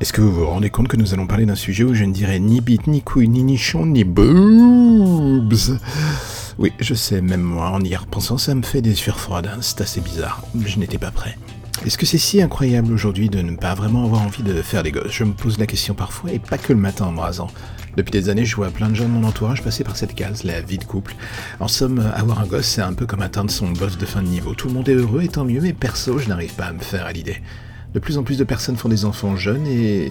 Est-ce que vous vous rendez compte que nous allons parler d'un sujet où je ne dirais ni bite, ni couille, ni nichon, ni boobs? Oui, je sais, même moi, en y repensant, ça me fait des sueurs froides. C'est assez bizarre. Je n'étais pas prêt. Est-ce que c'est si incroyable aujourd'hui de ne pas vraiment avoir envie de faire des gosses? Je me pose la question parfois, et pas que le matin en me rasant. Depuis des années, je vois plein de gens de mon entourage passer par cette case, la vie de couple. En somme, avoir un gosse, c'est un peu comme atteindre son boss de fin de niveau. Tout le monde est heureux, et tant mieux, mais perso, je n'arrive pas à me faire à l'idée. De plus en plus de personnes font des enfants jeunes et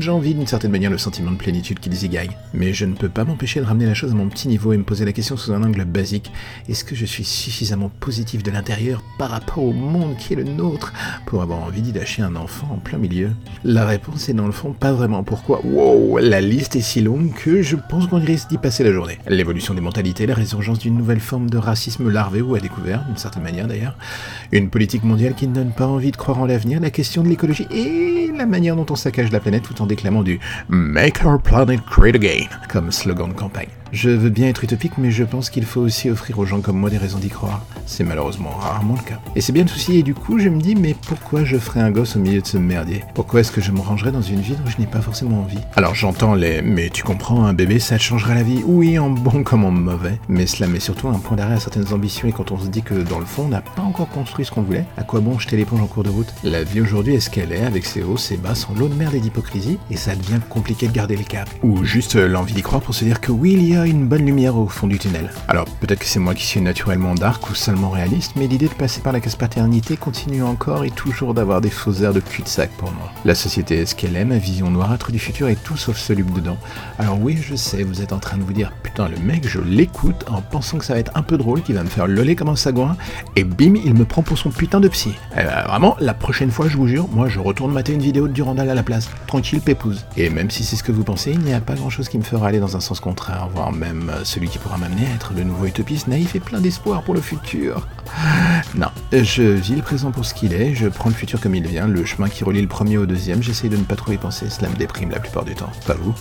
j'envie d'une certaine manière le sentiment de plénitude qu'ils y gagnent. Mais je ne peux pas m'empêcher de ramener la chose à mon petit niveau et me poser la question sous un angle basique. Est-ce que je suis suffisamment positif de l'intérieur par rapport au monde qui est le nôtre pour avoir envie d'y lâcher un enfant en plein milieu? La réponse est dans le fond pas vraiment. Pourquoi? Wow, la liste est si longue que je pense qu'on risque d'y passer la journée. L'évolution des mentalités, la résurgence d'une nouvelle forme de racisme larvé ou à découvert, d'une certaine manière d'ailleurs. Une politique mondiale qui ne donne pas envie de croire en l'avenir, la question de l'écologie et la manière dont on saccage la planète tout en déclamant du Make our planet great again comme slogan de campagne. Je veux bien être utopique, mais je pense qu'il faut aussi offrir aux gens comme moi des raisons d'y croire. C'est malheureusement rarement le cas. Et c'est bien le souci, et du coup, je me dis, mais pourquoi je ferais un gosse au milieu de ce merdier? Pourquoi est-ce que je me rangerais dans une vie dont je n'ai pas forcément envie? Alors j'entends les, mais tu comprends, un bébé, ça changera la vie. Oui, en bon comme en mauvais. Mais cela met surtout un point d'arrêt à certaines ambitions, et quand on se dit que dans le fond, on n'a pas encore construit ce qu'on voulait, à quoi bon jeter l'éponge en cours de route? La vie aujourd'hui est ce qu'elle est, avec ses hauts, ses bas, sans l'eau de merde et d'hypocrisie, et ça devient compliqué de garder les caps. Ou juste l'envie d'y croire pour se dire que oui, il y a une bonne lumière au fond du tunnel. Alors peut-être que c'est moi qui suis naturellement dark ou seulement réaliste, mais l'idée de passer par la casse paternité continue encore et toujours d'avoir des faux airs de cul-de-sac pour moi. La société est ce qu'elle ma vision noirâtre du futur est tout sauf soluble dedans. Alors oui, je sais, vous êtes en train de vous dire, putain, le mec, je l'écoute en pensant que ça va être un peu drôle, qu'il va me faire loler comme un sagouin, et bim, il me prend pour son putain de psy. Eh ben, vraiment, la prochaine fois, je vous jure, moi je retourne mater une vidéo de Durandal à la place. Tranquille, pépouse. Et même si c'est ce que vous pensez, il n'y a pas grand chose qui me fera aller dans un sens contraire, voire même euh, celui qui pourra m'amener à être le nouveau utopiste naïf et plein d'espoir pour le futur. Non, je vis le présent pour ce qu'il est, je prends le futur comme il vient, le chemin qui relie le premier au deuxième, j'essaye de ne pas trop y penser, cela me déprime la plupart du temps. Pas vous?